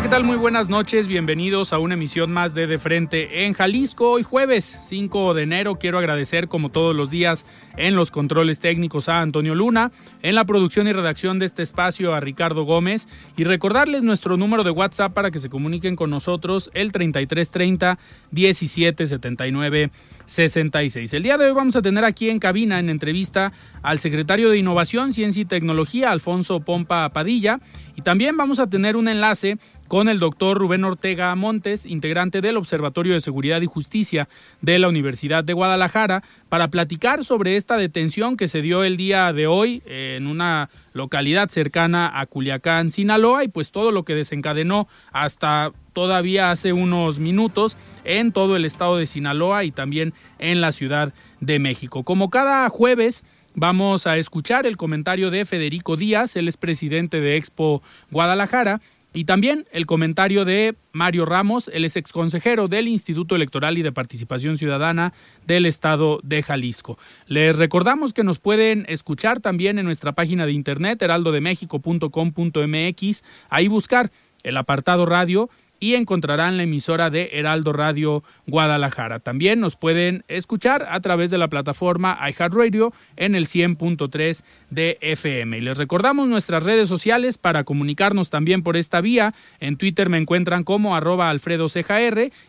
Hola, ¿qué tal? Muy buenas noches. Bienvenidos a una emisión más de De Frente en Jalisco. Hoy jueves 5 de enero quiero agradecer como todos los días en los controles técnicos a Antonio Luna, en la producción y redacción de este espacio a Ricardo Gómez y recordarles nuestro número de WhatsApp para que se comuniquen con nosotros el 3330 1779 66. El día de hoy vamos a tener aquí en cabina en entrevista al secretario de Innovación, Ciencia y Tecnología, Alfonso Pompa Padilla, y también vamos a tener un enlace con el doctor Rubén Ortega Montes, integrante del Observatorio de Seguridad y Justicia de la Universidad de Guadalajara, para platicar sobre esta detención que se dio el día de hoy en una localidad cercana a Culiacán, Sinaloa, y pues todo lo que desencadenó hasta todavía hace unos minutos en todo el estado de Sinaloa y también en la Ciudad de México. Como cada jueves, vamos a escuchar el comentario de Federico Díaz, el expresidente de Expo Guadalajara, y también el comentario de Mario Ramos, el ex exconsejero del Instituto Electoral y de Participación Ciudadana del Estado de Jalisco. Les recordamos que nos pueden escuchar también en nuestra página de internet heraldodemexico.com.mx, ahí buscar el apartado radio y encontrarán la emisora de Heraldo Radio Guadalajara. También nos pueden escuchar a través de la plataforma iHeartRadio en el 100.3 de FM. Y les recordamos nuestras redes sociales para comunicarnos también por esta vía. En Twitter me encuentran como arroba alfredo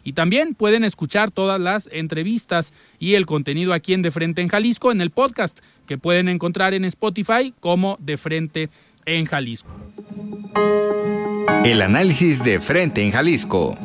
y también pueden escuchar todas las entrevistas y el contenido aquí en De Frente en Jalisco en el podcast que pueden encontrar en Spotify como De Frente en Jalisco. El análisis de frente en Jalisco.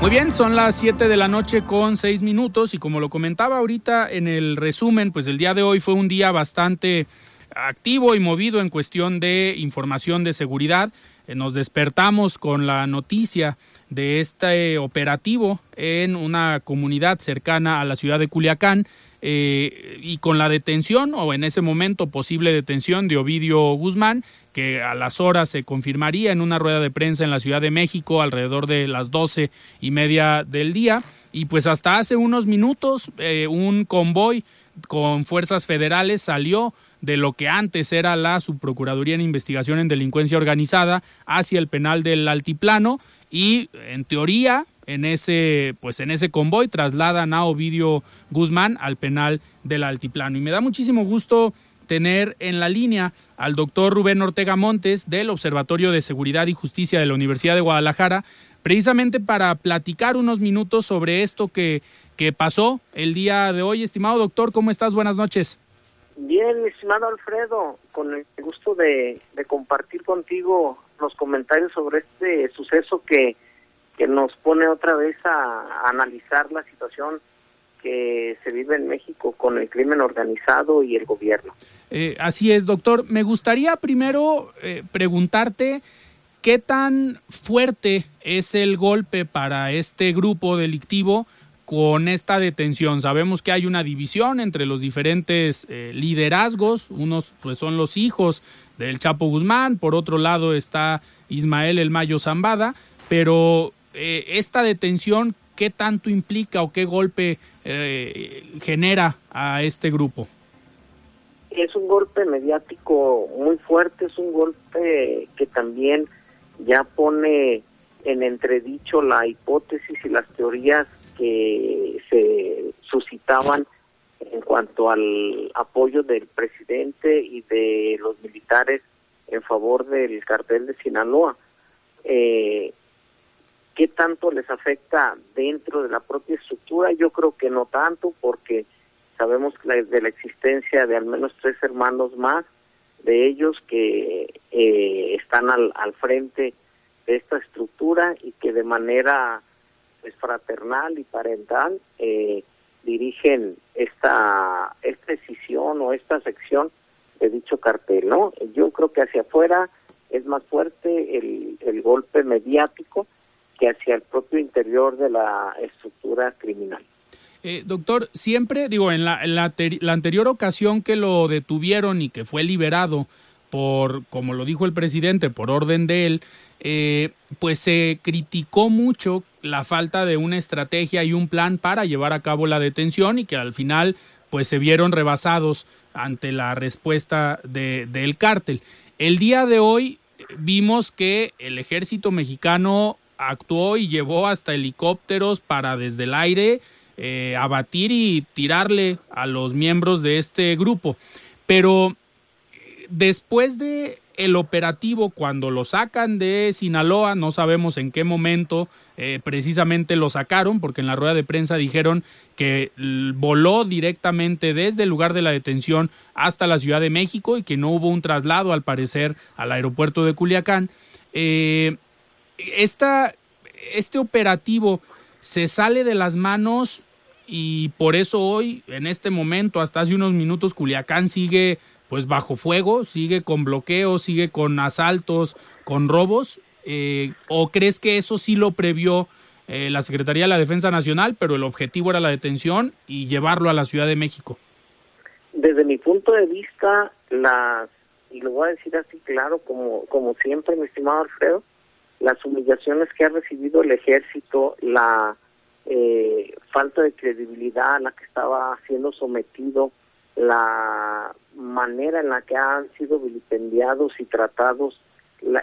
Muy bien, son las 7 de la noche con 6 minutos y como lo comentaba ahorita en el resumen, pues el día de hoy fue un día bastante activo y movido en cuestión de información de seguridad. Eh, nos despertamos con la noticia de este operativo en una comunidad cercana a la ciudad de Culiacán eh, y con la detención o en ese momento posible detención de Ovidio Guzmán, que a las horas se confirmaría en una rueda de prensa en la Ciudad de México alrededor de las doce y media del día. Y pues hasta hace unos minutos eh, un convoy con fuerzas federales salió de lo que antes era la Subprocuraduría en Investigación en Delincuencia Organizada hacia el penal del Altiplano y en teoría en ese pues en ese convoy trasladan a Ovidio Guzmán al penal del Altiplano y me da muchísimo gusto tener en la línea al doctor Rubén Ortega Montes del Observatorio de Seguridad y Justicia de la Universidad de Guadalajara, precisamente para platicar unos minutos sobre esto que, que pasó el día de hoy. Estimado doctor, ¿cómo estás? Buenas noches. Bien, estimado Alfredo, con el gusto de, compartir contigo los comentarios sobre este suceso que, que nos pone otra vez a, analizar la situación que se vive en México con el crimen organizado y el gobierno. Eh, así es, doctor. Me gustaría primero eh, preguntarte qué tan fuerte es el golpe para este grupo delictivo con esta detención. Sabemos que hay una división entre los diferentes eh, liderazgos. Unos pues son los hijos del Chapo Guzmán, por otro lado está Ismael El Mayo Zambada, pero eh, esta detención, ¿qué tanto implica o qué golpe eh, genera a este grupo? Es un golpe mediático muy fuerte, es un golpe que también ya pone en entredicho la hipótesis y las teorías que se suscitaban en cuanto al apoyo del presidente y de los militares en favor del cartel de Sinaloa. Eh, ¿Qué tanto les afecta dentro de la propia estructura? Yo creo que no tanto, porque sabemos de la existencia de al menos tres hermanos más de ellos que eh, están al, al frente de esta estructura y que de manera pues, fraternal y parental eh, dirigen esta, esta decisión o esta sección de dicho cartel, ¿no? Yo creo que hacia afuera es más fuerte el, el golpe mediático que hacia el propio interior de la estructura criminal. Eh, doctor, siempre, digo, en, la, la, la, anterior ocasión que lo detuvieron y que fue liberado por, como lo dijo el presidente, por orden de él, eh, pues se criticó mucho la falta de una estrategia y un plan para llevar a cabo la detención y que al final pues se vieron rebasados ante la respuesta de, del cártel. El día de hoy vimos que el ejército mexicano actuó y llevó hasta helicópteros para desde el aire eh, abatir y tirarle a los miembros de este grupo. Pero eh, después de el operativo cuando lo sacan de Sinaloa, no sabemos en qué momento eh, precisamente lo sacaron, porque en la rueda de prensa dijeron que voló directamente desde el lugar de la detención hasta la Ciudad de México y que no hubo un traslado al parecer al aeropuerto de Culiacán. Eh, esta, este operativo se sale de las manos y por eso hoy, en este momento, hasta hace unos minutos, Culiacán sigue pues bajo fuego, sigue con bloqueos, sigue con asaltos, con robos, eh, o crees que eso sí lo previó eh, la Secretaría de la Defensa Nacional, pero el objetivo era la detención y llevarlo a la Ciudad de México? Desde mi punto de vista, las, y lo voy a decir así claro, como, como siempre, mi estimado Alfredo, las humillaciones que ha recibido el ejército, la eh, falta de credibilidad a la que estaba siendo sometido, la manera en la que han sido vilipendiados y tratados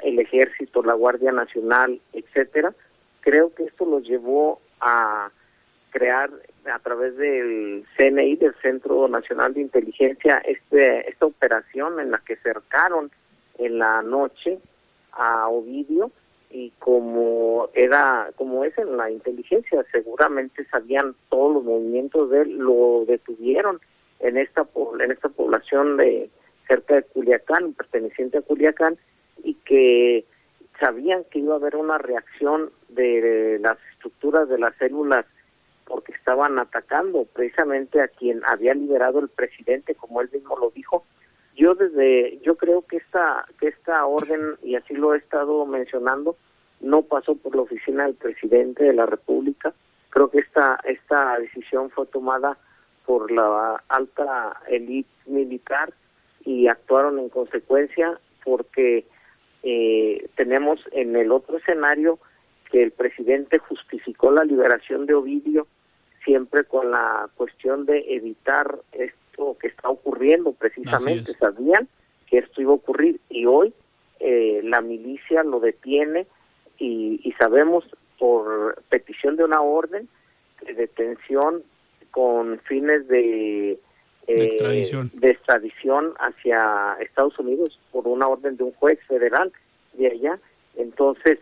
el ejército, la Guardia Nacional, etcétera, creo que esto los llevó a crear a través del CNI, del Centro Nacional de Inteligencia, este, esta operación en la que cercaron en la noche a Ovidio y como era como es en la inteligencia seguramente sabían todos los movimientos de él lo detuvieron en esta en esta población de cerca de Culiacán perteneciente a Culiacán y que sabían que iba a haber una reacción de las estructuras de las células porque estaban atacando precisamente a quien había liberado el presidente como él mismo lo dijo. Yo desde yo creo que esta que esta orden y así lo he estado mencionando no pasó por la oficina del presidente de la República. Creo que esta esta decisión fue tomada por la alta élite militar y actuaron en consecuencia porque eh, tenemos en el otro escenario que el presidente justificó la liberación de Ovidio siempre con la cuestión de evitar esto que está ocurriendo precisamente. Sabían que esto iba a ocurrir y hoy eh, la milicia lo detiene y, y sabemos por petición de una orden de detención con fines de, eh, de, extradición. hacia Estados Unidos por una orden de un juez federal de allá. Entonces,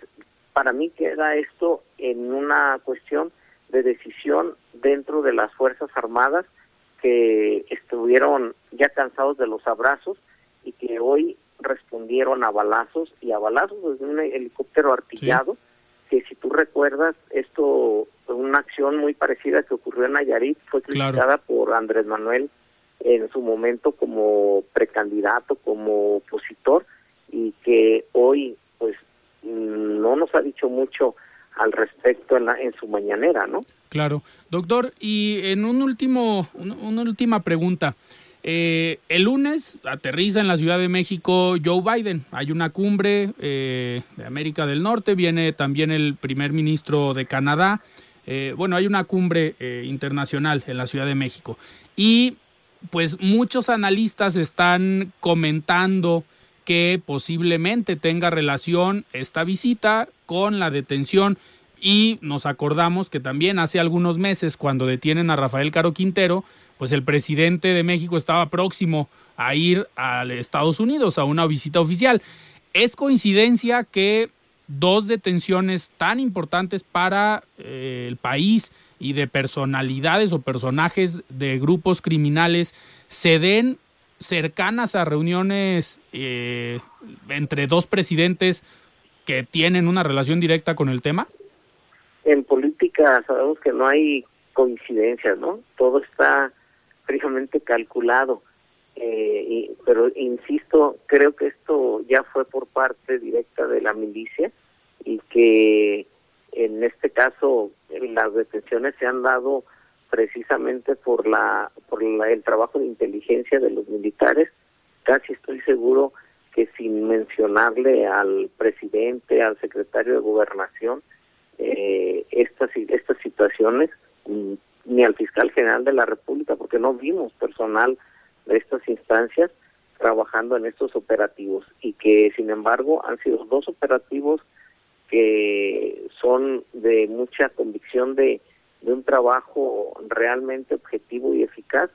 para mí queda esto en una cuestión de decisión dentro de las Fuerzas Armadas que estuvieron ya cansados de los abrazos y que hoy respondieron a balazos y a balazos desde un helicóptero artillado, que si tú recuerdas, esto, una acción muy parecida que ocurrió en Nayarit, fue criticada por Andrés Manuel en su momento como precandidato, como opositor, y que hoy pues no nos ha dicho mucho al respecto en, la, en su mañanera, ¿no? Claro. Doctor, y en un último, una última pregunta. Eh, el lunes aterriza en la Ciudad de México Joe Biden. Hay una cumbre eh, de América del Norte, viene también el primer ministro de Canadá. Eh, bueno, hay una cumbre internacional en la Ciudad de México. Y pues muchos analistas están comentando que posiblemente tenga relación esta visita con la detención y nos acordamos que también hace algunos meses cuando detienen a Rafael Caro Quintero, pues el presidente de México estaba próximo a ir a Estados Unidos a una visita oficial. Es coincidencia que dos detenciones tan importantes para eh, el país y de personalidades o personajes de grupos criminales se den cercanas a reuniones eh, entre dos presidentes que tienen una relación directa con el tema? En política sabemos que no hay coincidencias, ¿no? Todo está fríamente calculado. Eh, pero insisto, creo que esto ya fue por parte directa de la milicia y que en este caso las detenciones se han dado precisamente por la por el trabajo de inteligencia de los militares casi estoy seguro que sin mencionarle al presidente al secretario de gobernación eh, estas estas situaciones mm, ni al fiscal general de la república porque no vimos personal de estas instancias trabajando en estos operativos. Y que sin embargo han sido dos operativos que son de mucha convicción de, un trabajo realmente objetivo y eficaz,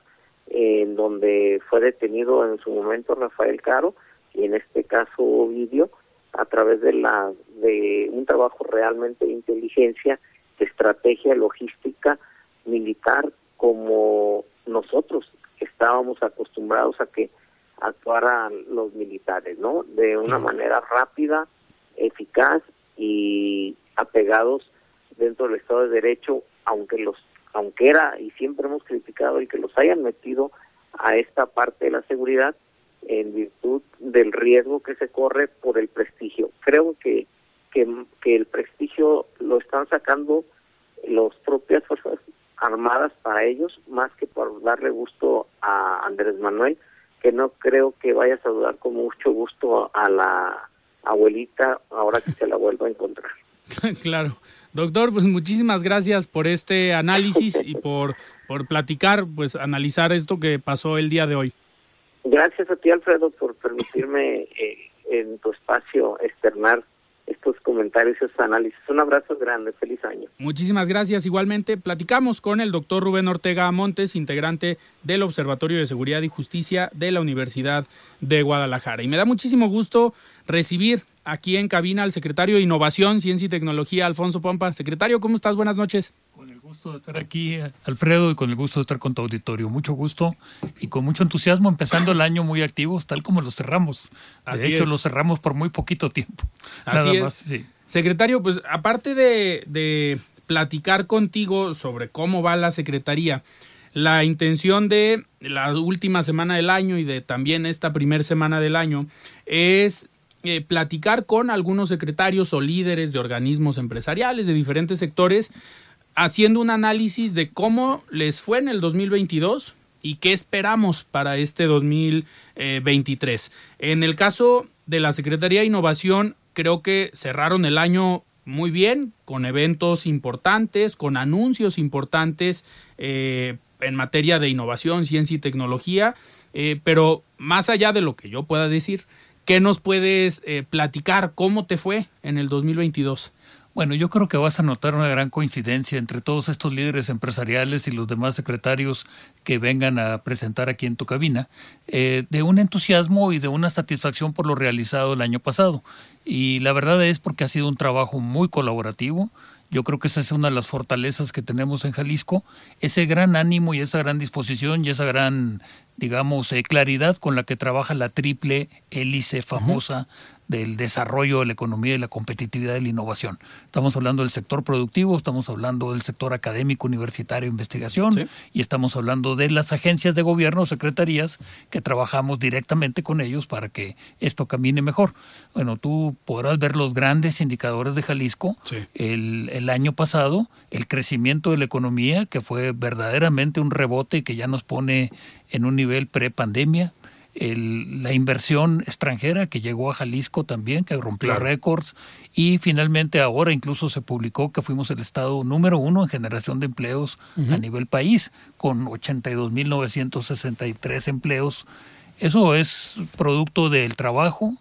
en donde fue detenido en su momento Rafael Caro y en este caso Ovidio a través de la de un trabajo realmente de inteligencia, estrategia logística militar como nosotros estábamos acostumbrados a que actuaran los militares, ¿no? De una manera rápida, eficaz y apegados dentro del Estado de Derecho, aunque los aunque era y siempre hemos criticado el que los hayan metido a esta parte de la seguridad en virtud del riesgo que se corre por el prestigio. Creo que, que, que el prestigio lo están sacando las propias fuerzas armadas para ellos, más que por darle gusto a Andrés Manuel, que no creo que vaya a saludar con mucho gusto a la abuelita ahora que se la vuelvo a encontrar. claro. Doctor, pues muchísimas gracias por este análisis y por, por platicar, pues analizar esto que pasó el día de hoy. Gracias a ti, Alfredo, por permitirme eh, en tu espacio externar comentarios, estos análisis. Un abrazo grande, feliz año. Muchísimas gracias. Igualmente, platicamos con el doctor Rubén Ortega Montes, integrante del Observatorio de Seguridad y Justicia de la Universidad de Guadalajara. Y me da muchísimo gusto recibir aquí en cabina al secretario de Innovación, Ciencia y Tecnología, Alfonso Pompa. Secretario, ¿cómo estás? Buenas noches gusto de estar aquí, Alfredo, y con el gusto de estar con tu auditorio. Mucho gusto y con mucho entusiasmo, empezando el año muy activos, tal como lo cerramos. De hecho, lo cerramos por muy poquito tiempo. Así es. Secretario, pues aparte de, de platicar contigo sobre cómo va la Secretaría, la intención de la última semana del año y de también esta primera semana del año es eh, platicar con algunos secretarios o líderes de organismos empresariales de diferentes sectores haciendo un análisis de cómo les fue en el 2022 y qué esperamos para este 2023. En el caso de la Secretaría de Innovación, creo que cerraron el año muy bien, con eventos importantes, con anuncios importantes eh, en materia de innovación, ciencia y tecnología, eh, pero más allá de lo que yo pueda decir, ¿qué nos puedes eh, platicar? ¿Cómo te fue en el 2022? Bueno, yo creo que vas a notar una gran coincidencia entre todos estos líderes empresariales y los demás secretarios que vengan a presentar aquí en tu cabina, eh, de un entusiasmo y de una satisfacción por lo realizado el año pasado. Y la verdad es porque ha sido un trabajo muy colaborativo. Yo creo que esa es una de las fortalezas que tenemos en Jalisco, ese gran ánimo y esa gran disposición y esa gran, digamos, eh, claridad con la que trabaja la triple hélice famosa del desarrollo de la economía y la competitividad de la innovación. Estamos hablando del sector productivo, estamos hablando del sector académico, universitario, investigación, y estamos hablando de las agencias de gobierno, secretarías, que trabajamos directamente con ellos para que esto camine mejor. Bueno, tú podrás ver los grandes indicadores de Jalisco. El, el año pasado, el crecimiento de la economía, que fue verdaderamente un rebote y que ya nos pone en un nivel pre-pandemia el, la inversión extranjera que llegó a Jalisco también, que rompió récords, y finalmente ahora incluso se publicó que fuimos el estado número uno en generación de empleos a nivel país, con 82.963 empleos. Eso es producto del trabajo,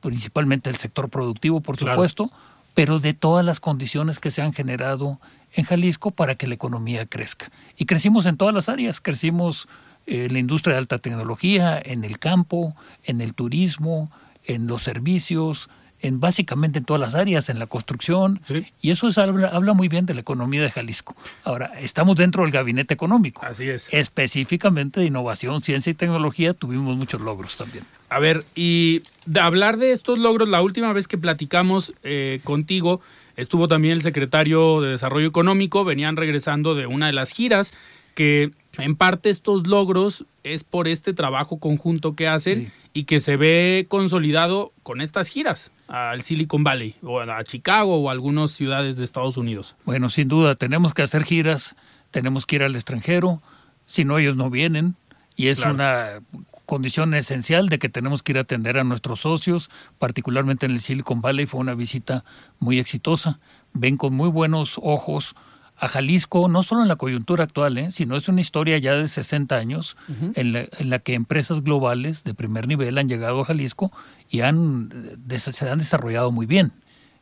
principalmente del sector productivo, por supuesto, pero de todas las condiciones que se han generado en Jalisco para que la economía crezca. Y crecimos en todas las áreas, crecimos en la industria de alta tecnología, en el campo, en el turismo, en los servicios, en básicamente en todas las áreas, en la construcción, y eso es, habla, habla, muy bien de la economía de Jalisco. Ahora, estamos dentro del gabinete económico. Así es. Específicamente de innovación, ciencia y tecnología, tuvimos muchos logros también. A ver, y de hablar de estos logros, la última vez que platicamos eh, contigo, estuvo también el secretario de Desarrollo Económico, venían regresando de una de las giras, que en parte estos logros es por este trabajo conjunto que hacen y que se ve consolidado con estas giras al Silicon Valley o a Chicago o a algunas ciudades de Estados Unidos. Bueno, sin duda, tenemos que hacer giras, tenemos que ir al extranjero, si no ellos no vienen y es una condición esencial de que tenemos que ir a atender a nuestros socios, particularmente en el Silicon Valley fue una visita muy exitosa. Ven con muy buenos ojos a Jalisco, no solo en la coyuntura actual, ¿eh? sino es una historia ya de 60 años en, la, que empresas globales de primer nivel han llegado a Jalisco y han, se han desarrollado muy bien,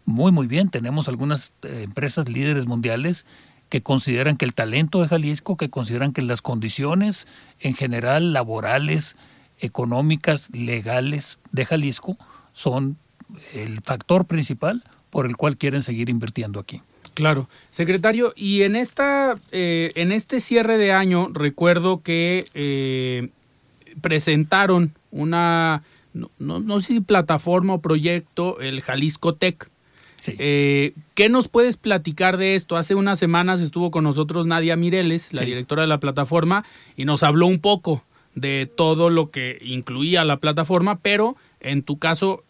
muy, muy bien. Tenemos algunas eh, empresas líderes mundiales que consideran que el talento de Jalisco, que consideran que las condiciones en general laborales, económicas, legales de Jalisco son el factor principal por el cual quieren seguir invirtiendo aquí. Claro, secretario, y en esta, eh, en este cierre de año recuerdo que eh, presentaron una, no, no, sé si plataforma o proyecto, el Jalisco Tech. Eh, ¿Qué nos puedes platicar de esto? Hace unas semanas estuvo con nosotros Nadia Mireles, la directora de la plataforma, y nos habló un poco de todo lo que incluía la plataforma, pero en tu caso,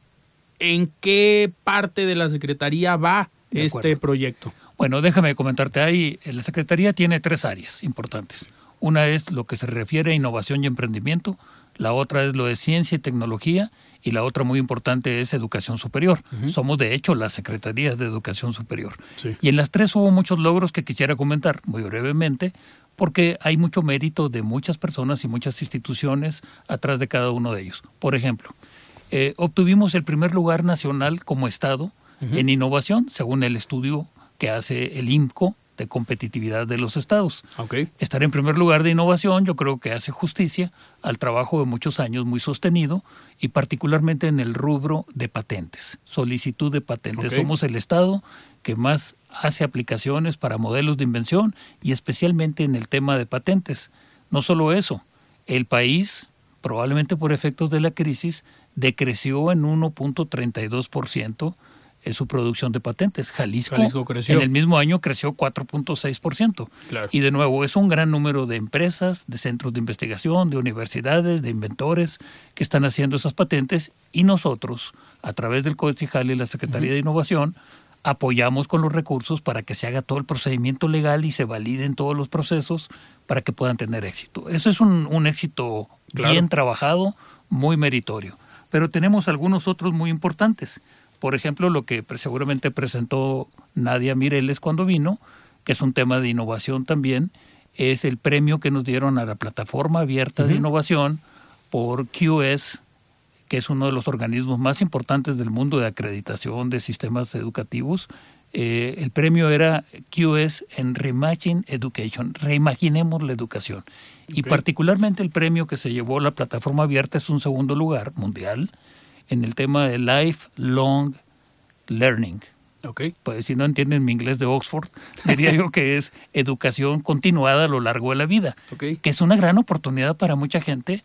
¿en qué parte de la Secretaría va este proyecto? Bueno, déjame comentarte ahí. La Secretaría tiene tres áreas importantes. Una es lo que se refiere a innovación y emprendimiento, la otra es lo de ciencia y tecnología y la otra muy importante es educación superior. Somos de hecho la Secretaría de Educación Superior. Y en las tres hubo muchos logros que quisiera comentar muy brevemente porque hay mucho mérito de muchas personas y muchas instituciones atrás de cada uno de ellos. Por ejemplo, eh, obtuvimos el primer lugar nacional como Estado en innovación, según el estudio que hace el IMCO de competitividad de los estados. Estar en primer lugar de innovación yo creo que hace justicia al trabajo de muchos años muy sostenido y particularmente en el rubro de patentes, solicitud de patentes. Somos el estado que más hace aplicaciones para modelos de invención y especialmente en el tema de patentes. No solo eso, el país, probablemente por efectos de la crisis, decreció en 1.32% en su producción de patentes. Jalisco, creció. en el mismo año creció 4.6%. Claro. Y de nuevo, es un gran número de empresas, de centros de investigación, de universidades, de inventores que están haciendo esas patentes y nosotros, a través del CODECIJAL y la Secretaría de Innovación, apoyamos con los recursos para que se haga todo el procedimiento legal y se validen todos los procesos para que puedan tener éxito. Eso es un, éxito bien trabajado, muy meritorio. Pero tenemos algunos otros muy importantes. Por ejemplo, lo que seguramente presentó Nadia Mireles cuando vino, que es un tema de innovación también, es el premio que nos dieron a la plataforma abierta de innovación por QS, que es uno de los organismos más importantes del mundo de acreditación de sistemas educativos. Eh, el premio era QS en Reimagine Education, reimaginemos la educación. Y particularmente el premio que se llevó la plataforma abierta es un segundo lugar mundial en el tema de lifelong learning. Okay. Pues si no entienden mi inglés de Oxford, diría yo que es educación continuada a lo largo de la vida, okay. que es una gran oportunidad para mucha gente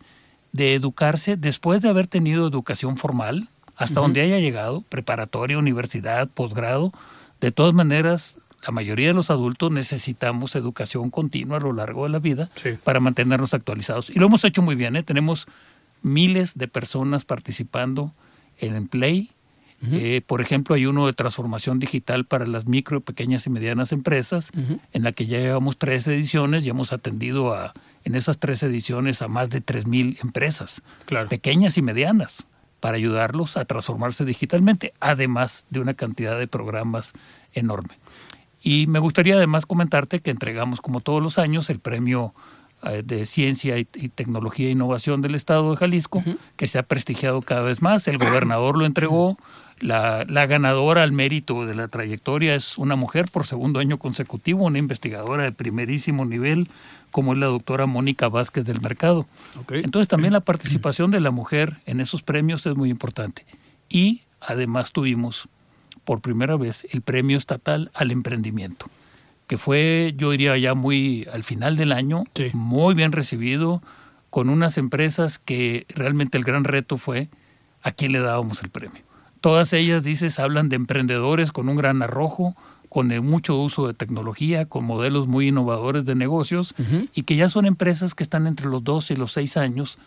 de educarse después de haber tenido educación formal, hasta donde haya llegado, preparatoria, universidad, posgrado. De todas maneras, la mayoría de los adultos necesitamos educación continua a lo largo de la vida para mantenernos actualizados. Y lo hemos hecho muy bien, ¿eh? tenemos miles de personas participando en Play. Eh, por ejemplo, hay uno de transformación digital para las micro, pequeñas y medianas empresas, en la que ya llevamos tres ediciones y hemos atendido a, en esas tres ediciones a más de tres mil empresas, pequeñas y medianas, para ayudarlos a transformarse digitalmente, además de una cantidad de programas enorme. Y me gustaría además comentarte que entregamos, como todos los años, el premio de Ciencia y, Tecnología e Innovación del Estado de Jalisco, que se ha prestigiado cada vez más. El gobernador lo entregó. La, la, ganadora al mérito de la trayectoria es una mujer por segundo año consecutivo, una investigadora de primerísimo nivel, como es la doctora Mónica Vázquez del Mercado. Entonces también la participación de la mujer en esos premios es muy importante. Y además tuvimos por primera vez el premio estatal al emprendimiento que fue, yo diría, ya muy al final del año, muy bien recibido, con unas empresas que realmente el gran reto fue a quién le dábamos el premio. Todas ellas, dices, hablan de emprendedores con un gran arrojo, con mucho uso de tecnología, con modelos muy innovadores de negocios y que ya son empresas que están entre los 12 y los 6 años.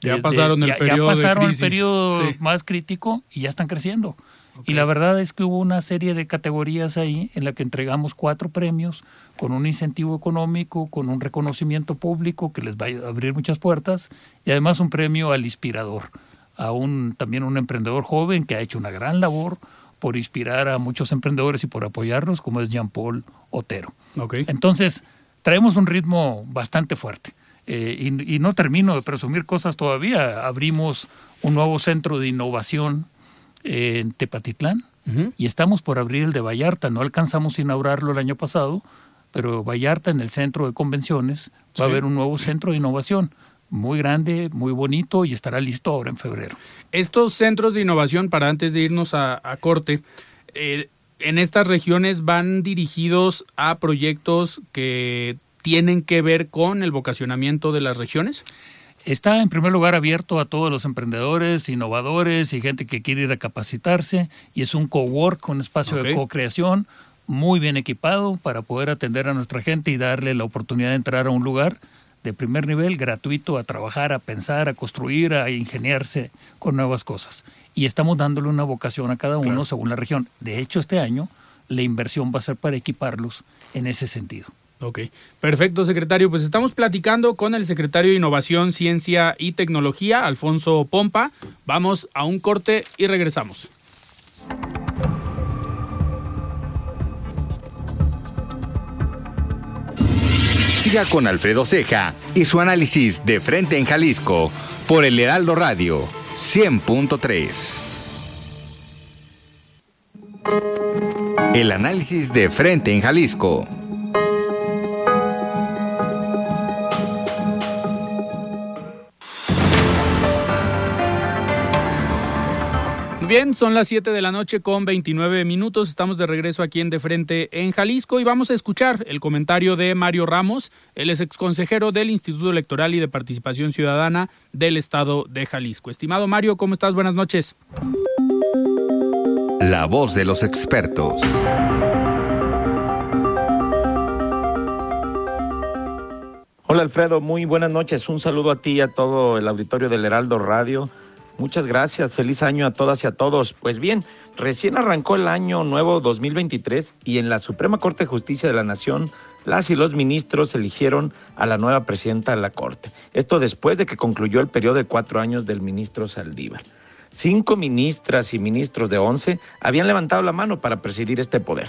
Ya pasaron el periodo, ya pasaron el periodo más crítico y ya están creciendo. Y la verdad es que hubo una serie de categorías ahí en la que entregamos cuatro premios con un incentivo económico, con un reconocimiento público que les va a abrir muchas puertas y además un premio al inspirador, a un también un emprendedor joven que ha hecho una gran labor por inspirar a muchos emprendedores y por apoyarlos, como es Jean Paul Otero. Entonces, traemos un ritmo bastante fuerte. Eh, y, y no termino de presumir cosas todavía. Abrimos un nuevo centro de innovación en Tepatitlán y estamos por abrir el de Vallarta. No alcanzamos a inaugurarlo el año pasado, pero Vallarta en el centro de convenciones va a haber un nuevo centro de innovación muy grande, muy bonito y estará listo ahora en febrero. Estos centros de innovación, para antes de irnos a, corte, eh, en estas regiones van dirigidos a proyectos que tienen que ver con el vocacionamiento de las regiones. Está en primer lugar abierto a todos los emprendedores, innovadores y gente que quiere ir a capacitarse y es un cowork, un espacio de co-creación muy bien equipado para poder atender a nuestra gente y darle la oportunidad de entrar a un lugar de primer nivel gratuito a trabajar, a pensar, a construir, a ingeniarse con nuevas cosas. Y estamos dándole una vocación a cada uno según la región. De hecho, este año la inversión va a ser para equiparlos en ese sentido. Ok, perfecto, secretario. Pues estamos platicando con el secretario de Innovación, Ciencia y Tecnología, Alfonso Pompa. Vamos a un corte y regresamos. Siga con Alfredo Ceja y su análisis de frente en Jalisco por el Heraldo Radio 100.3. El análisis de frente en Jalisco. Bien, son las 7 de la noche con 29 minutos. Estamos de regreso aquí en De Frente en Jalisco y vamos a escuchar el comentario de Mario Ramos. Él es exconsejero del Instituto Electoral y de Participación Ciudadana del Estado de Jalisco. Estimado Mario, ¿cómo estás? Buenas noches. La voz de los expertos. Hola Alfredo, muy buenas noches. Un saludo a ti y a todo el auditorio del Heraldo Radio Muchas gracias, feliz año a todas y a todos. Pues bien, recién arrancó el año nuevo 2023 y en la Suprema Corte de Justicia de la Nación, las y los ministros eligieron a la nueva presidenta de la Corte. Esto después de que concluyó el periodo de cuatro años del ministro Saldívar. Cinco ministras y ministros de once habían levantado la mano para presidir este poder.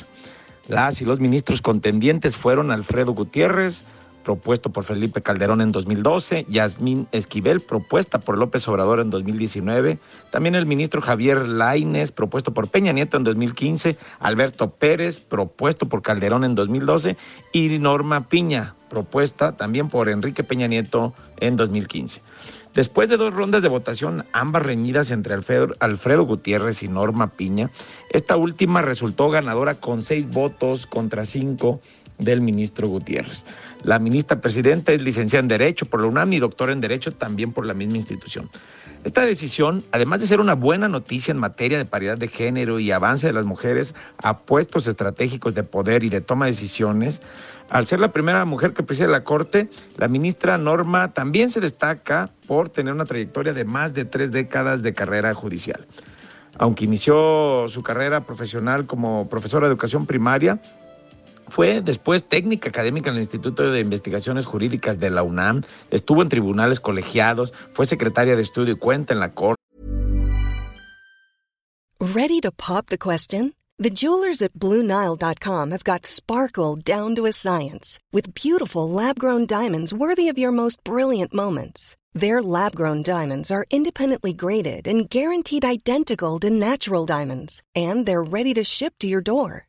Las y los ministros contendientes fueron Alfredo Gutiérrez, propuesto por Felipe Calderón en 2012, Yasmín Esquivel, propuesta por López Obrador en 2019, también el ministro Javier Laines, propuesto por Peña Nieto en 2015, Alberto Pérez, propuesto por Calderón en 2012, y Norma Piña, propuesta también por Enrique Peña Nieto en 2015. Después de dos rondas de votación, ambas reñidas entre Alfredo, Alfredo, Gutiérrez y Norma Piña, esta última resultó ganadora con seis votos contra cinco del ministro Gutiérrez. La ministra presidenta es licenciada en Derecho por la UNAM y doctora en Derecho también por la misma institución. Esta decisión, además de ser una buena noticia en materia de paridad de género y avance de las mujeres a puestos estratégicos de poder y de toma de decisiones, al ser la primera mujer que preside la Corte, la ministra Norma también se destaca por tener una trayectoria de más de tres décadas de carrera judicial. Aunque inició su carrera profesional como profesora de educación primaria, fue después técnica académica en el Instituto de Investigaciones Jurídicas de la UNAM, estuvo en tribunales colegiados, fue secretaria de estudio y cuenta en la Corte. Ready to pop the question? The jewelers at BlueNile.com have got sparkle down to a science with beautiful lab grown diamonds worthy of your most brilliant moments. Their lab grown diamonds are independently graded and guaranteed identical to natural diamonds, and they're ready to ship to your door.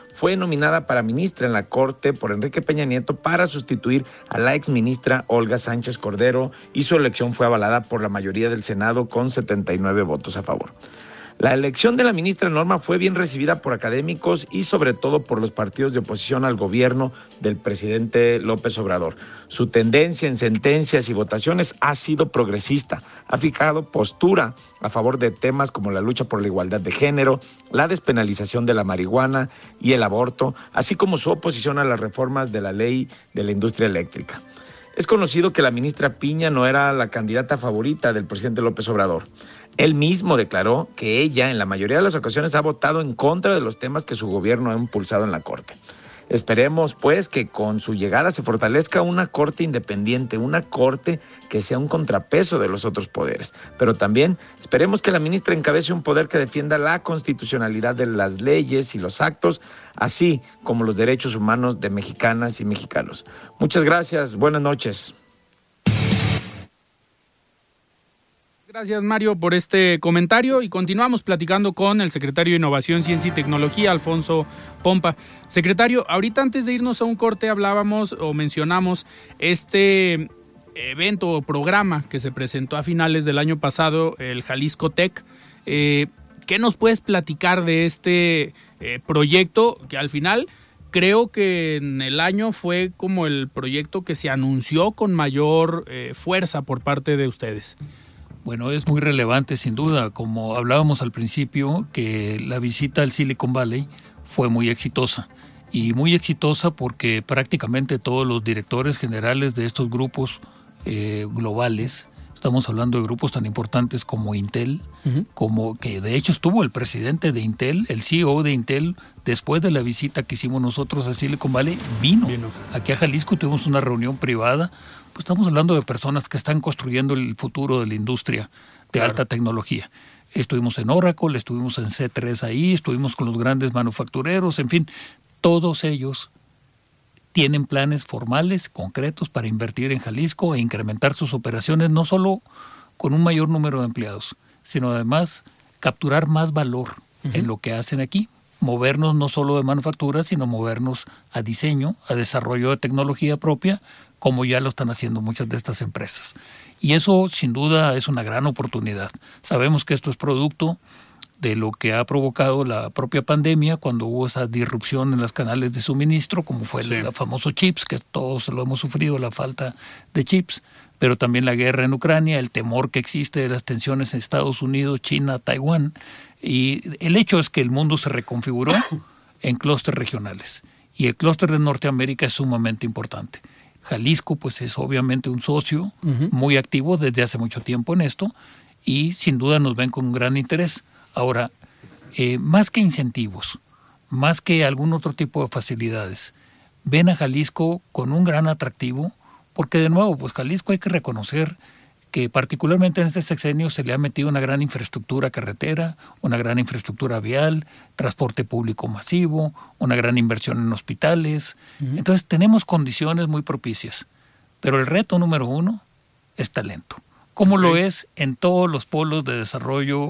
fue nominada para ministra en la Corte por Enrique Peña Nieto para sustituir a la exministra Olga Sánchez Cordero y su elección fue avalada por la mayoría del Senado con 79 votos a favor. La elección de la ministra Norma fue bien recibida por académicos y sobre todo por los partidos de oposición al gobierno del presidente López Obrador. Su tendencia en sentencias y votaciones ha sido progresista. Ha fijado postura a favor de temas como la lucha por la igualdad de género, la despenalización de la marihuana y el aborto, así como su oposición a las reformas de la ley de la industria eléctrica. Es conocido que la ministra Piña no era la candidata favorita del presidente López Obrador. Él mismo declaró que ella en la mayoría de las ocasiones ha votado en contra de los temas que su gobierno ha impulsado en la Corte. Esperemos, pues, que con su llegada se fortalezca una corte independiente, una corte que sea un contrapeso de los otros poderes. Pero también esperemos que la ministra encabece un poder que defienda la constitucionalidad de las leyes y los actos, así como los derechos humanos de mexicanas y mexicanos. Muchas gracias, buenas noches. Gracias Mario por este comentario y continuamos platicando con el secretario de Innovación, Ciencia y Tecnología, Alfonso Pompa. Secretario, ahorita antes de irnos a un corte hablábamos o mencionamos este evento o programa que se presentó a finales del año pasado, el Jalisco Tech. Eh, ¿Qué nos puedes platicar de este eh, proyecto que al final creo que en el año fue como el proyecto que se anunció con mayor eh, fuerza por parte de ustedes? Bueno, es muy relevante sin duda, como hablábamos al principio, que la visita al Silicon Valley fue muy exitosa. Y muy exitosa porque prácticamente todos los directores generales de estos grupos eh, globales, estamos hablando de grupos tan importantes como Intel, como que de hecho estuvo el presidente de Intel, el CEO de Intel, después de la visita que hicimos nosotros a Silicon Valley, vino. vino. Aquí a Jalisco tuvimos una reunión privada pues estamos hablando de personas que están construyendo el futuro de la industria de alta tecnología. Estuvimos en Oracle, estuvimos en C3 ahí, estuvimos con los grandes manufactureros, en fin, todos ellos tienen planes formales, concretos para invertir en Jalisco e incrementar sus operaciones, no solo con un mayor número de empleados, sino además capturar más valor en lo que hacen aquí, movernos no solo de manufactura, sino movernos a diseño, a desarrollo de tecnología propia, como ya lo están haciendo muchas de estas empresas. Y eso sin duda es una gran oportunidad. Sabemos que esto es producto de lo que ha provocado la propia pandemia cuando hubo esa disrupción en los canales de suministro, como fue el, famoso chips, que todos lo hemos sufrido, la falta de chips, pero también la guerra en Ucrania, el temor que existe de las tensiones en Estados Unidos, China, Taiwán, y el hecho es que el mundo se reconfiguró en clústeres regionales, y el clúster de Norteamérica es sumamente importante. Jalisco pues es obviamente un socio muy activo desde hace mucho tiempo en esto y sin duda nos ven con gran interés. Ahora, eh, más que incentivos, más que algún otro tipo de facilidades, ven a Jalisco con un gran atractivo porque de nuevo, pues Jalisco hay que reconocer que particularmente en este sexenio se le ha metido una gran infraestructura carretera, una gran infraestructura vial, transporte público masivo, una gran inversión en hospitales. Entonces tenemos condiciones muy propicias. Pero el reto número uno es talento, como lo es en todos los polos de desarrollo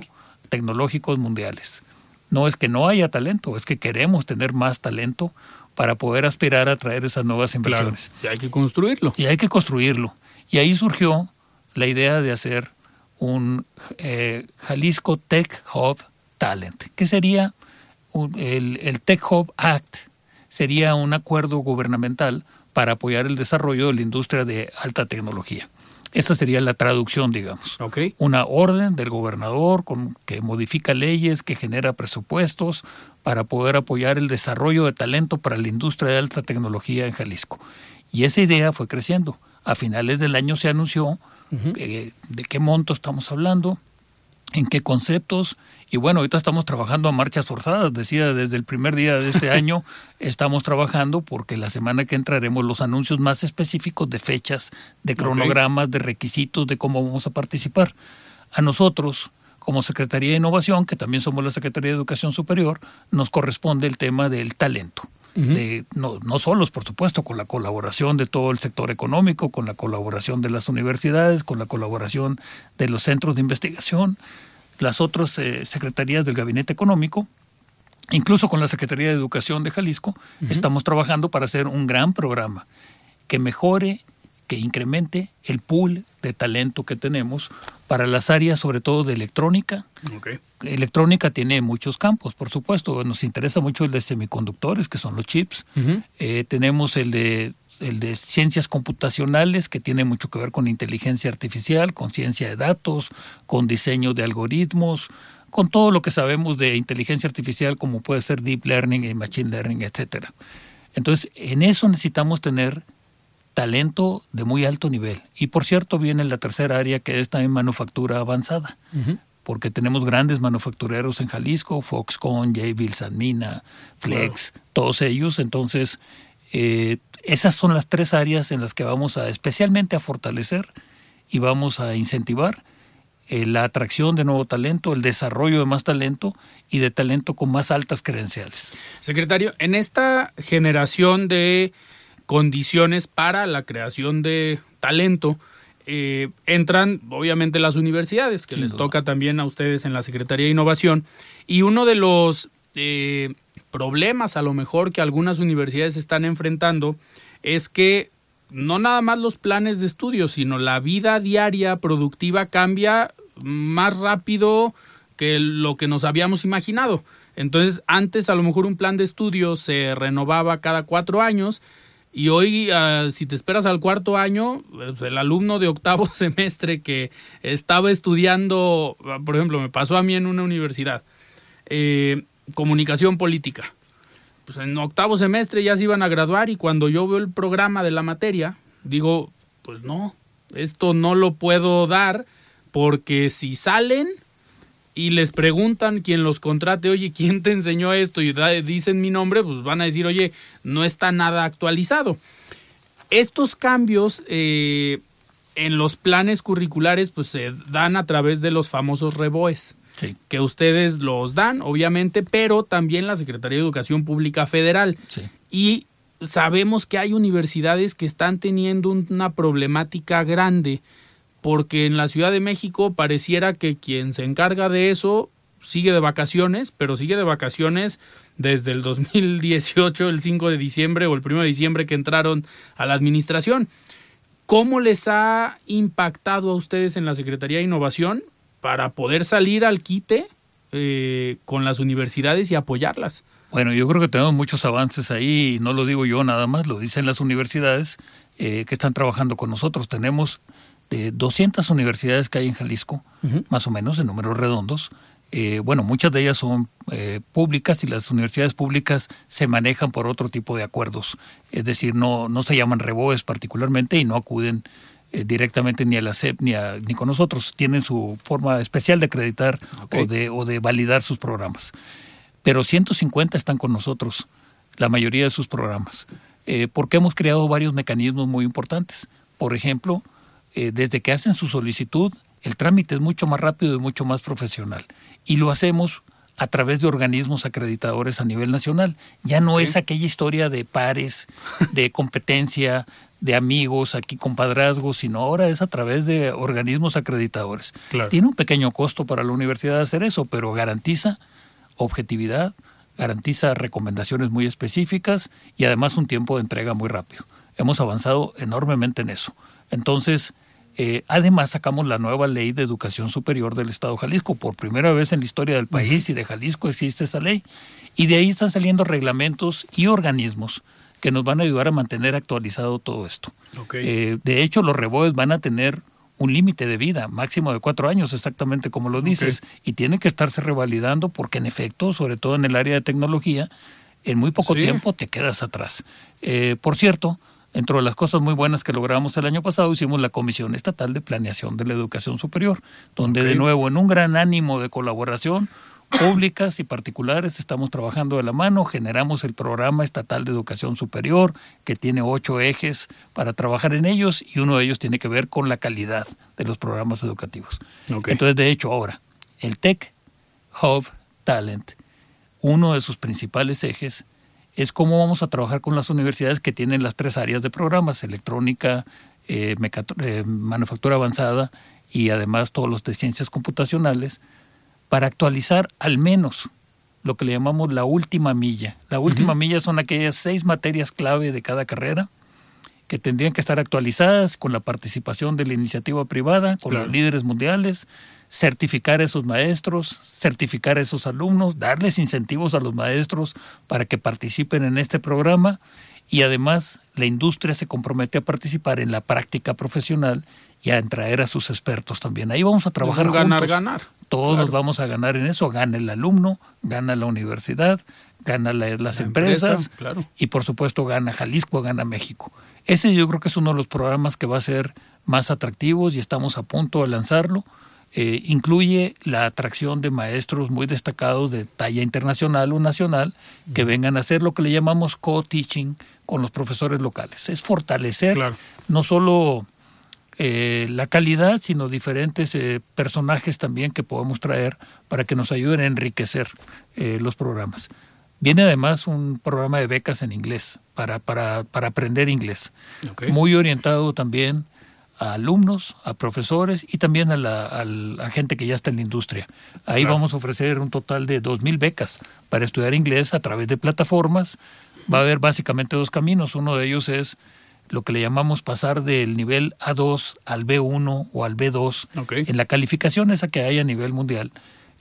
tecnológicos mundiales. No es que no haya talento, es que queremos tener más talento para poder aspirar a traer esas nuevas inversiones. y hay que construirlo. Y hay que construirlo. Y ahí surgió la idea de hacer un eh, Jalisco Tech Hub Talent. ¿Qué sería el, el Tech Hub Act? Sería un acuerdo gubernamental para apoyar el desarrollo de la industria de alta tecnología. Esta sería la traducción, digamos. Una orden del gobernador con, que modifica leyes, que genera presupuestos para poder apoyar el desarrollo de talento para la industria de alta tecnología en Jalisco. Y esa idea fue creciendo. A finales del año se anunció eh, de qué monto estamos hablando, en qué conceptos. Y bueno, ahorita estamos trabajando a marchas forzadas, decía, desde el primer día de este año estamos trabajando porque la semana que entraremos los anuncios más específicos de fechas, de cronogramas, de requisitos, de cómo vamos a participar. A nosotros, como Secretaría de Innovación, que también somos la Secretaría de Educación Superior, nos corresponde el tema del talento de, no, no solos, por supuesto, con la colaboración de todo el sector económico, con la colaboración de las universidades, con la colaboración de los centros de investigación, las otras eh, secretarías del Gabinete Económico, incluso con la Secretaría de Educación de Jalisco, estamos trabajando para hacer un gran programa que mejore que incremente el pool de talento que tenemos para las áreas sobre todo de electrónica. Electrónica tiene muchos campos, por supuesto. Nos interesa mucho el de semiconductores, que son los chips. Eh, tenemos el de, el de ciencias computacionales, que tiene mucho que ver con inteligencia artificial, con ciencia de datos, con diseño de algoritmos, con todo lo que sabemos de inteligencia artificial, como puede ser deep learning y machine learning, etcétera. Entonces, en eso necesitamos tener talento de muy alto nivel. Y por cierto, viene la tercera área que es también manufactura avanzada, porque tenemos grandes manufactureros en Jalisco, Foxconn, Jabil, Sanmina, Flex, todos ellos. Entonces, eh, esas son las tres áreas en las que vamos a especialmente a fortalecer y vamos a incentivar eh, la atracción de nuevo talento, el desarrollo de más talento y de talento con más altas credenciales. Secretario, en esta generación de condiciones para la creación de talento. Eh, entran obviamente las universidades, que les toca también a ustedes en la Secretaría de Innovación. Y uno de los eh, problemas a lo mejor que algunas universidades están enfrentando es que no nada más los planes de estudio, sino la vida diaria productiva cambia más rápido que lo que nos habíamos imaginado. Entonces, antes a lo mejor un plan de estudio se renovaba cada cuatro años y hoy, ah, si te esperas al cuarto año, pues, el alumno de octavo semestre que estaba estudiando, por ejemplo, me pasó a mí en una universidad, eh, comunicación política. Pues en octavo semestre ya se iban a graduar y cuando yo veo el programa de la materia, digo, pues no, esto no lo puedo dar porque si salen y les preguntan quien los contrate, oye, ¿quién te enseñó esto? Y dicen mi nombre, pues van a decir, oye, no está nada actualizado. Estos cambios eh, en los planes curriculares, pues se dan a través de los famosos reboes. que ustedes los dan, obviamente, pero también la Secretaría de Educación Pública Federal. Y sabemos que hay universidades que están teniendo una problemática grande porque en la Ciudad de México pareciera que quien se encarga de eso sigue de vacaciones, pero sigue de vacaciones desde el 2018, el 5 de diciembre o el 1 de diciembre que entraron a la administración. ¿Cómo les ha impactado a ustedes en la Secretaría de Innovación para poder salir al quite eh, con las universidades y apoyarlas? Bueno, yo creo que tenemos muchos avances ahí, no lo digo yo nada más, lo dicen las universidades eh, que están trabajando con nosotros. Tenemos de 200 universidades que hay en Jalisco, más o menos en números redondos. Eh, bueno, muchas de ellas son eh, públicas y las universidades públicas se manejan por otro tipo de acuerdos. Es decir, no, no se llaman reboes particularmente y no acuden eh, directamente ni a la SEP ni, ni con nosotros. Tienen su forma especial de acreditar o, de, o de validar sus programas. Pero 150 están con nosotros, la mayoría de sus programas, porque hemos creado varios mecanismos muy importantes. Por ejemplo, eh, desde que hacen su solicitud, el trámite es mucho más rápido y mucho más profesional. Y lo hacemos a través de organismos acreditadores a nivel nacional. Ya no es aquella historia de pares, de competencia, de amigos, aquí compadrazgos, sino ahora es a través de organismos acreditadores. Tiene un pequeño costo para la universidad hacer eso, pero garantiza objetividad, garantiza recomendaciones muy específicas y además un tiempo de entrega muy rápido. Hemos avanzado enormemente en eso. Entonces, Eh, además, sacamos la nueva ley de educación superior del Estado de Jalisco. Por primera vez en la historia del país y de Jalisco existe esa ley. Y de ahí están saliendo reglamentos y organismos que nos van a ayudar a mantener actualizado todo esto. Eh, de hecho, los reboes van a tener un límite de vida, máximo de cuatro años, exactamente como lo dices, y tiene que estarse revalidando porque en efecto, sobre todo en el área de tecnología, en muy poco tiempo te quedas atrás. Eh, por cierto, Dentro de las cosas muy buenas que logramos el año pasado, hicimos la Comisión Estatal de Planeación de la Educación Superior, donde de nuevo, en un gran ánimo de colaboración, públicas y particulares estamos trabajando de la mano, generamos el programa estatal de educación superior, que tiene ocho ejes para trabajar en ellos, y uno de ellos tiene que ver con la calidad de los programas educativos. Entonces, de hecho, ahora, el Tech Hub Talent, uno de sus principales ejes es cómo vamos a trabajar con las universidades que tienen las tres áreas de programas, electrónica, eh, eh, manufactura avanzada y además todos los de ciencias computacionales, para actualizar al menos lo que le llamamos la última milla. La última milla son aquellas seis materias clave de cada carrera que tendrían que estar actualizadas con la participación de la iniciativa privada, con los líderes mundiales, certificar a esos maestros, certificar a esos alumnos, darles incentivos a los maestros para que participen en este programa y además la industria se compromete a participar en la práctica profesional y a traer a sus expertos también. Ahí vamos a trabajar juntos. Ganar, ganar. Todos vamos a ganar en eso. Gana el alumno, gana la universidad, gana las empresas y por supuesto gana Jalisco, gana México. Ese yo creo que es uno de los programas que va a ser más atractivos y estamos a punto de lanzarlo. Eh, incluye la atracción de maestros muy destacados de talla internacional o nacional que vengan a hacer lo que le llamamos co-teaching con los profesores locales. Es fortalecer no solo eh, la calidad, sino diferentes eh, personajes también que podemos traer para que nos ayuden a enriquecer los programas. Viene además un programa de becas en inglés para, para, para aprender inglés, muy orientado también a alumnos, a profesores y también a la, gente que ya está en la industria. Ahí vamos a ofrecer un total de 2.000 becas para estudiar inglés a través de plataformas. Va a haber básicamente dos caminos. Uno de ellos es lo que le llamamos pasar del nivel A2 al B1 o al B2 en la calificación esa que hay a nivel mundial.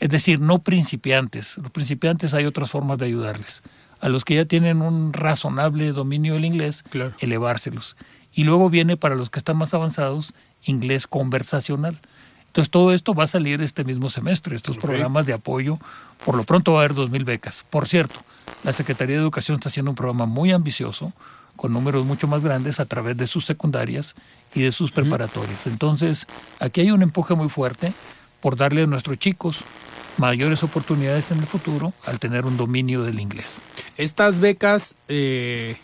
Es decir, no principiantes. Los principiantes hay otras formas de ayudarles. A los que ya tienen un razonable dominio del inglés, elevárselos. Y luego viene para los que están más avanzados inglés conversacional. Entonces todo esto va a salir este mismo semestre, estos programas de apoyo. Por lo pronto va a haber 2.000 becas. Por cierto, la Secretaría de Educación está haciendo un programa muy ambicioso, con números mucho más grandes a través de sus secundarias y de sus preparatorios. Entonces, aquí hay un empuje muy fuerte por darle a nuestros chicos mayores oportunidades en el futuro al tener un dominio del inglés. Estas becas eh,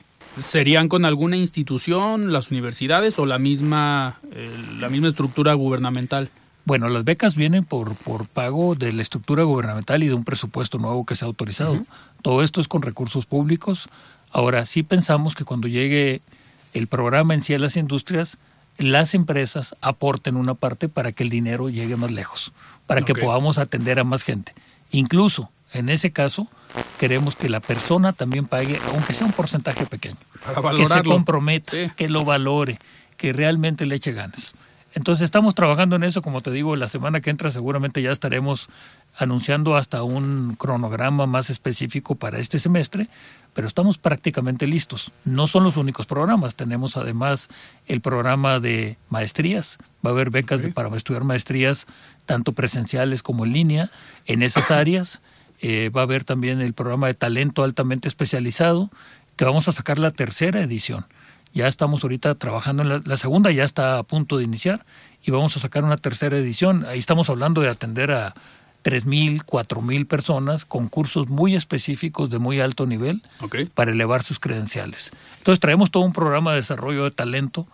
serían con alguna institución, las universidades o la misma, eh, la misma estructura gubernamental? Bueno, las becas vienen por, por pago de la estructura gubernamental y de un presupuesto nuevo que se ha autorizado. Todo esto es con recursos públicos. Ahora, sí pensamos que cuando llegue el programa en sí a las industrias, las empresas aporten una parte para que el dinero llegue más lejos, para que podamos atender a más gente. Incluso en ese caso, queremos que la persona también pague, aunque sea un porcentaje pequeño. que se comprometa, que lo valore, que realmente le eche ganas. Entonces estamos trabajando en eso, como te digo, la semana que entra seguramente ya estaremos anunciando hasta un cronograma más específico para este semestre, pero estamos prácticamente listos. No son los únicos programas, tenemos además el programa de maestrías, va a haber becas para estudiar maestrías tanto presenciales como en línea en esas áreas. Eh, va a haber también el programa de talento altamente especializado, que vamos a sacar la tercera edición. Ya estamos ahorita trabajando en la, segunda, ya está a punto de iniciar y vamos a sacar una tercera edición. Ahí estamos hablando de atender a 3.000, 4.000 personas con cursos muy específicos de muy alto nivel para elevar sus credenciales. Entonces traemos todo un programa de desarrollo de talento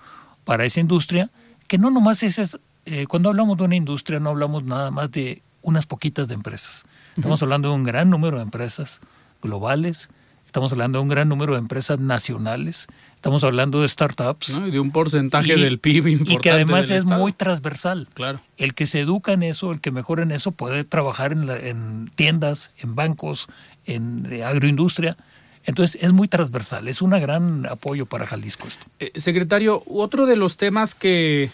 para esa industria, que no nomás es, eh, cuando hablamos de una industria no hablamos nada más de unas poquitas de empresas. Estamos hablando de un gran número de empresas globales, estamos hablando de un gran número de empresas nacionales, estamos hablando de startups. y de un porcentaje del PIB importante. Y que además es muy transversal. Claro. El que se educa en eso, el que mejora en eso, puede trabajar en, tiendas, en bancos, en eh, agroindustria. Entonces es muy transversal, es un gran apoyo para Jalisco esto. Eh, secretario, otro de los temas que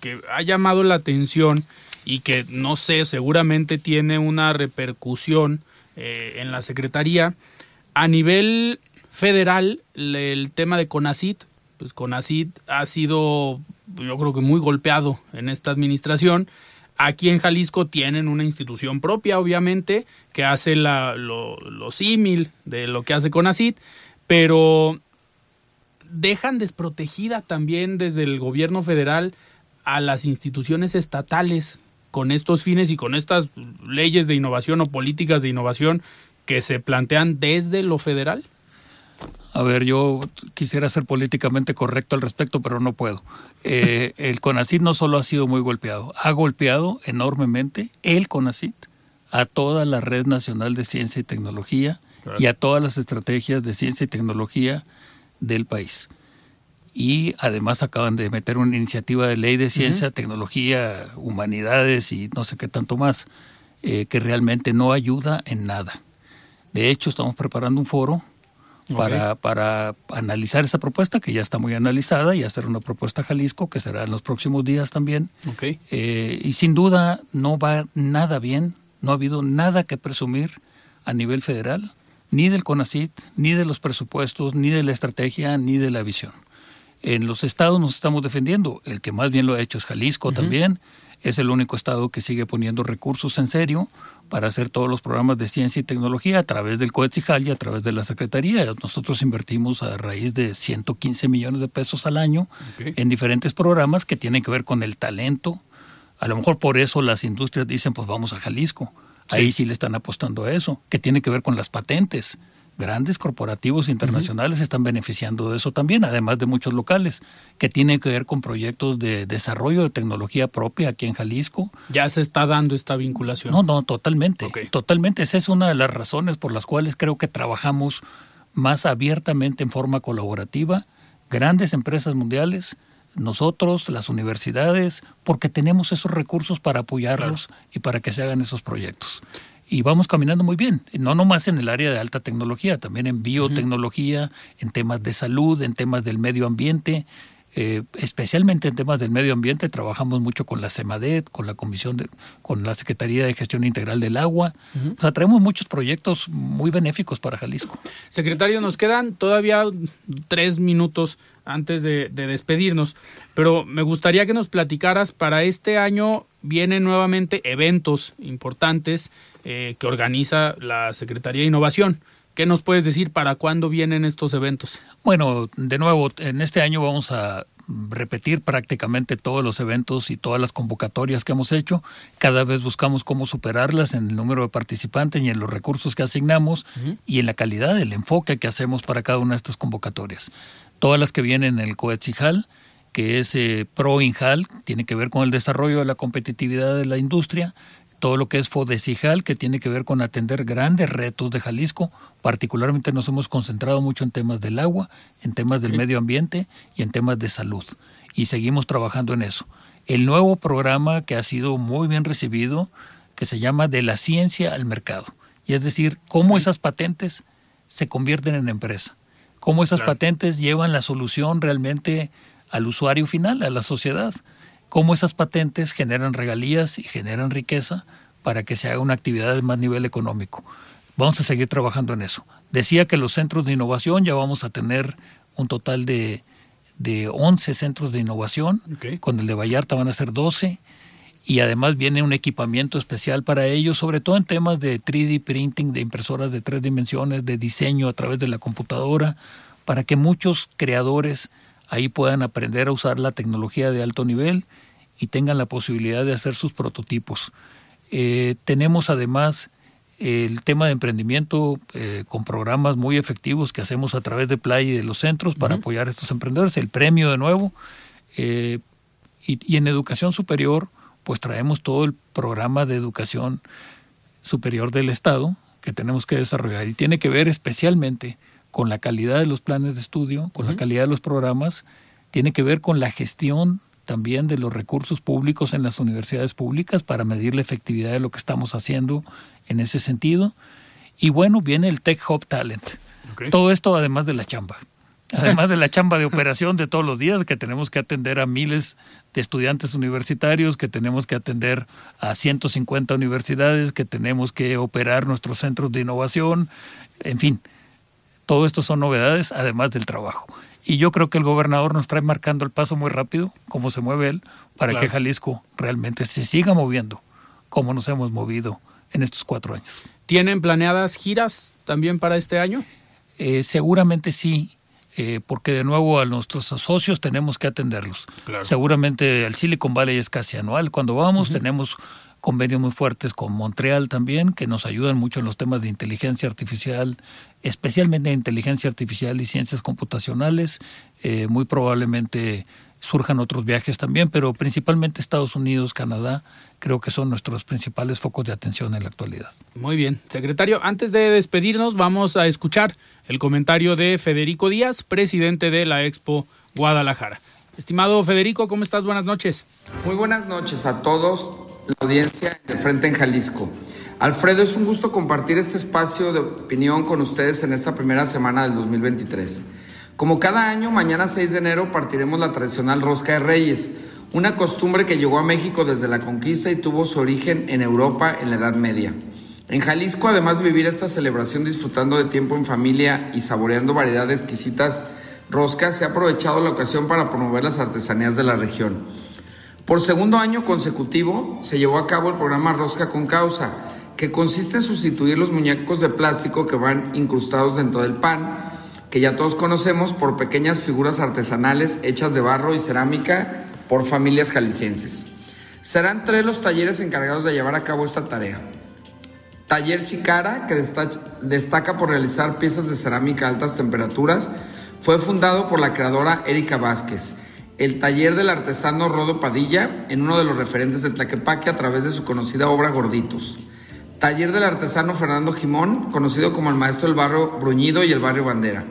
que ha llamado la atención y que no sé, seguramente tiene una repercusión eh, en la Secretaría. A nivel federal, el tema de CONACIT, pues CONACIT ha sido, yo creo que muy golpeado en esta administración. Aquí en Jalisco tienen una institución propia, obviamente, que hace la, lo, lo símil de lo que hace CONACIT, pero dejan desprotegida también desde el gobierno federal a las instituciones estatales con estos fines y con estas leyes de innovación o políticas de innovación que se plantean desde lo federal? A ver, yo quisiera ser políticamente correcto al respecto, pero no puedo. Eh, el CONACIT no solo ha sido muy golpeado, ha golpeado enormemente el CONACIT a toda la red nacional de ciencia y tecnología y a todas las estrategias de ciencia y tecnología del país. Y además acaban de meter una iniciativa de ley de ciencia, tecnología, humanidades y no sé qué tanto más, eh, que realmente no ayuda en nada. De hecho, estamos preparando un foro para, para analizar esa propuesta, que ya está muy analizada, y hacer una propuesta a Jalisco, que será en los próximos días también. Eh, y sin duda no va nada bien, no ha habido nada que presumir a nivel federal ni del CONACIT, ni de los presupuestos, ni de la estrategia, ni de la visión. En los estados nos estamos defendiendo. El que más bien lo ha hecho es Jalisco también. Es el único estado que sigue poniendo recursos en serio para hacer todos los programas de ciencia y tecnología a través del COETSIJAL y a través de la Secretaría. Nosotros invertimos a raíz de 115 millones de pesos al año en diferentes programas que tienen que ver con el talento. A lo mejor por eso las industrias dicen, pues vamos a Jalisco Ahí sí le están apostando a eso, que tiene que ver con las patentes. Grandes corporativos internacionales están beneficiando de eso también, además de muchos locales, que tienen que ver con proyectos de desarrollo de tecnología propia aquí en Jalisco. Ya se está dando esta vinculación. No, no, totalmente. Totalmente. Esa es una de las razones por las cuales creo que trabajamos más abiertamente en forma colaborativa. Grandes empresas mundiales, nosotros, las universidades, porque tenemos esos recursos para apoyarlos y para que se hagan esos proyectos. Y vamos caminando muy bien, no nomás en el área de alta tecnología, también en biotecnología, en temas de salud, en temas del medio ambiente, eh, especialmente en temas del medio ambiente, trabajamos mucho con la CEMADET, con la Comisión de, con la Secretaría de Gestión Integral del Agua. O sea, traemos muchos proyectos muy benéficos para Jalisco. Secretario, nos quedan todavía tres minutos antes de, despedirnos, pero me gustaría que nos platicaras para este año vienen nuevamente eventos importantes eh, que organiza la Secretaría de Innovación. ¿Qué nos puedes decir para cuándo vienen estos eventos? Bueno, de nuevo, en este año vamos a repetir prácticamente todos los eventos y todas las convocatorias que hemos hecho. Cada vez buscamos cómo superarlas en el número de participantes y en los recursos que asignamos y en la calidad del enfoque que hacemos para cada una de estas convocatorias. Todas las que vienen en el COETSIJAL, que es eh, PRO-INJAL, tiene que ver con el desarrollo de la competitividad de la industria todo lo que es FODECIJAL, que tiene que ver con atender grandes retos de Jalisco. Particularmente nos hemos concentrado mucho en temas del agua, en temas del medio ambiente y en temas de salud. Y seguimos trabajando en eso. El nuevo programa que ha sido muy bien recibido, que se llama De la ciencia al mercado. Y es decir, cómo esas patentes se convierten en empresa. Cómo esas patentes llevan la solución realmente al usuario final, a la sociedad cómo esas patentes generan regalías y generan riqueza para que se haga una actividad de más nivel económico. Vamos a seguir trabajando en eso. Decía que los centros de innovación ya vamos a tener un total de, de 11 centros de innovación. Con el de Vallarta van a ser 12. Y además viene un equipamiento especial para ellos, sobre todo en temas de 3D printing, de impresoras de tres dimensiones, de diseño a través de la computadora, para que muchos creadores ahí puedan aprender a usar la tecnología de alto nivel y tengan la posibilidad de hacer sus prototipos. Eh, tenemos además el tema de emprendimiento eh, con programas muy efectivos que hacemos a través de Play y de los centros para apoyar a estos emprendedores, el premio de nuevo. Eh, y, y, en educación superior, pues traemos todo el programa de educación superior del Estado que tenemos que desarrollar y tiene que ver especialmente con la calidad de los planes de estudio, con la calidad de los programas, tiene que ver con la gestión también de los recursos públicos en las universidades públicas para medir la efectividad de lo que estamos haciendo en ese sentido. Y bueno, viene el Tech Hub Talent. Todo esto además de la chamba. Además de la chamba de operación de todos los días, que tenemos que atender a miles de estudiantes universitarios, que tenemos que atender a 150 universidades, que tenemos que operar nuestros centros de innovación, en fin, todo esto son novedades, además del trabajo. Y yo creo que el gobernador nos trae marcando el paso muy rápido, como se mueve él, para que Jalisco realmente se siga moviendo, como nos hemos movido en estos cuatro años. ¿Tienen planeadas giras también para este año? Eh, seguramente sí, eh, porque de nuevo a nuestros socios tenemos que atenderlos. Seguramente el Silicon Valley es casi anual. Cuando vamos tenemos convenios muy fuertes con Montreal también, que nos ayudan mucho en los temas de inteligencia artificial, especialmente inteligencia artificial y ciencias computacionales. Eh, muy probablemente surjan otros viajes también, pero principalmente Estados Unidos, Canadá, creo que son nuestros principales focos de atención en la actualidad. Muy bien, secretario, antes de despedirnos vamos a escuchar el comentario de Federico Díaz, presidente de la Expo Guadalajara. Estimado Federico, ¿cómo estás? Buenas noches. Muy buenas noches a todos, la audiencia de Frente en Jalisco. Alfredo, es un gusto compartir este espacio de opinión con ustedes en esta primera semana del 2023. Como cada año, mañana 6 de enero partiremos la tradicional Rosca de Reyes, una costumbre que llegó a México desde la conquista y tuvo su origen en Europa en la Edad Media. En Jalisco, además de vivir esta celebración disfrutando de tiempo en familia y saboreando variedades exquisitas roscas, se ha aprovechado la ocasión para promover las artesanías de la región. Por segundo año consecutivo se llevó a cabo el programa Rosca con Causa, que consiste en sustituir los muñecos de plástico que van incrustados dentro del pan que ya todos conocemos por pequeñas figuras artesanales hechas de barro y cerámica por familias jaliscienses. Serán tres los talleres encargados de llevar a cabo esta tarea. Taller Sicara, que destaca por realizar piezas de cerámica a altas temperaturas, fue fundado por la creadora Erika Vázquez. El taller del artesano Rodo Padilla, en uno de los referentes de Tlaquepaque a través de su conocida obra Gorditos. Taller del artesano Fernando Jimón, conocido como el maestro del barrio Bruñido y el barrio Bandera.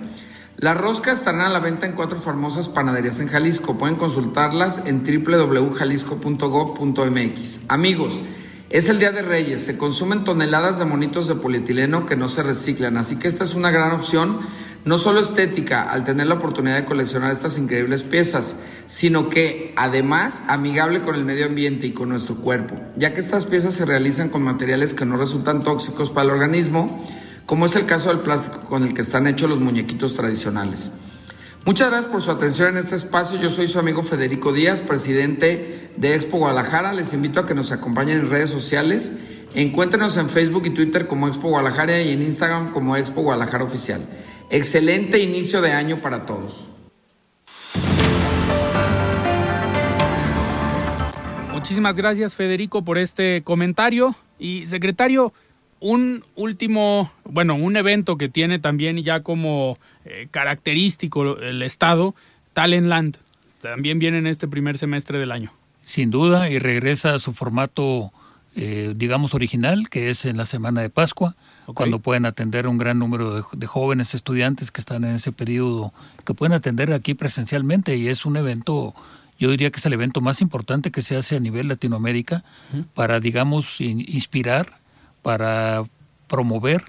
Las roscas estarán a la venta en cuatro famosas panaderías en Jalisco. Pueden consultarlas en www.jalisco.gov.mx. Amigos, es el Día de Reyes. Se consumen toneladas de monitos de polietileno que no se reciclan, así que esta es una gran opción no solo estética al tener la oportunidad de coleccionar estas increíbles piezas, sino que además amigable con el medio ambiente y con nuestro cuerpo, ya que estas piezas se realizan con materiales que no resultan tóxicos para el organismo, como es el caso del plástico con el que están hechos los muñequitos tradicionales. Muchas gracias por su atención en este espacio. Yo soy su amigo Federico Díaz, presidente de Expo Guadalajara. Les invito a que nos acompañen en redes sociales. Encuéntrenos en Facebook y Twitter como Expo Guadalajara y en Instagram como Expo Guadalajara Oficial. Excelente inicio de año para todos. Muchísimas gracias Federico por este comentario. Y secretario, un último, bueno, un evento que tiene también ya como eh, característico el Estado, Talentland, también viene en este primer semestre del año. Sin duda, y regresa a su formato, eh, digamos, original, que es en la semana de Pascua cuando pueden atender un gran número de, jóvenes estudiantes que están en ese periodo, que pueden atender aquí presencialmente y es un evento, yo diría que es el evento más importante que se hace a nivel Latinoamérica para, digamos, inspirar, para promover,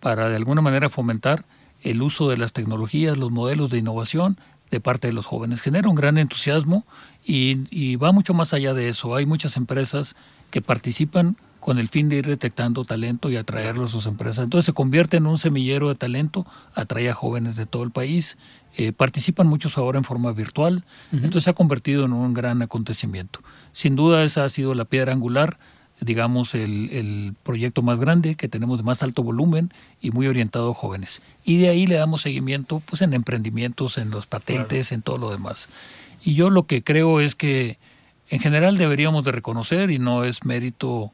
para de alguna manera fomentar el uso de las tecnologías, los modelos de innovación de parte de los jóvenes. Genera un gran entusiasmo y, y va mucho más allá de eso. Hay muchas empresas que participan con el fin de ir detectando talento y atraerlo a sus empresas. Entonces se convierte en un semillero de talento, atrae a jóvenes de todo el país, eh, participan muchos ahora en forma virtual, entonces se ha convertido en un gran acontecimiento. Sin duda esa ha sido la piedra angular, digamos, el, el proyecto más grande que tenemos de más alto volumen y muy orientado a jóvenes. Y de ahí le damos seguimiento pues en emprendimientos, en los patentes, en todo lo demás. Y yo lo que creo es que en general deberíamos de reconocer, y no es mérito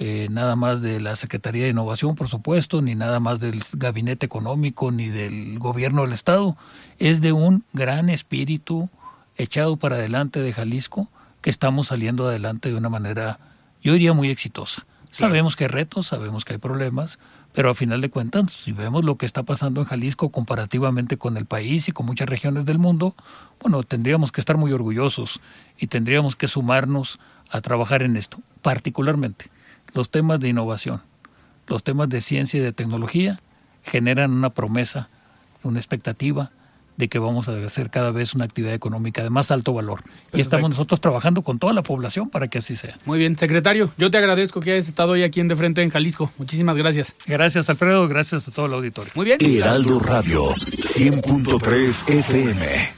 eh, nada más de la Secretaría de Innovación, por supuesto, ni nada más del Gabinete Económico, ni del Gobierno del Estado. Es de un gran espíritu echado para adelante de Jalisco que estamos saliendo adelante de una manera, yo diría, muy exitosa. Sabemos que hay retos, sabemos que hay problemas, pero a final de cuentas, si vemos lo que está pasando en Jalisco comparativamente con el país y con muchas regiones del mundo, bueno, tendríamos que estar muy orgullosos y tendríamos que sumarnos a trabajar en esto, particularmente los temas de innovación, los temas de ciencia y de tecnología generan una promesa, una expectativa de que vamos a hacer cada vez una actividad económica de más alto valor. Y estamos nosotros trabajando con toda la población para que así sea. Muy bien, secretario, yo te agradezco que hayas estado hoy aquí en De Frente en Jalisco. Muchísimas gracias. Gracias, Alfredo. Gracias a todo el auditorio. Muy bien. Heraldo Radio, 100.3 FM.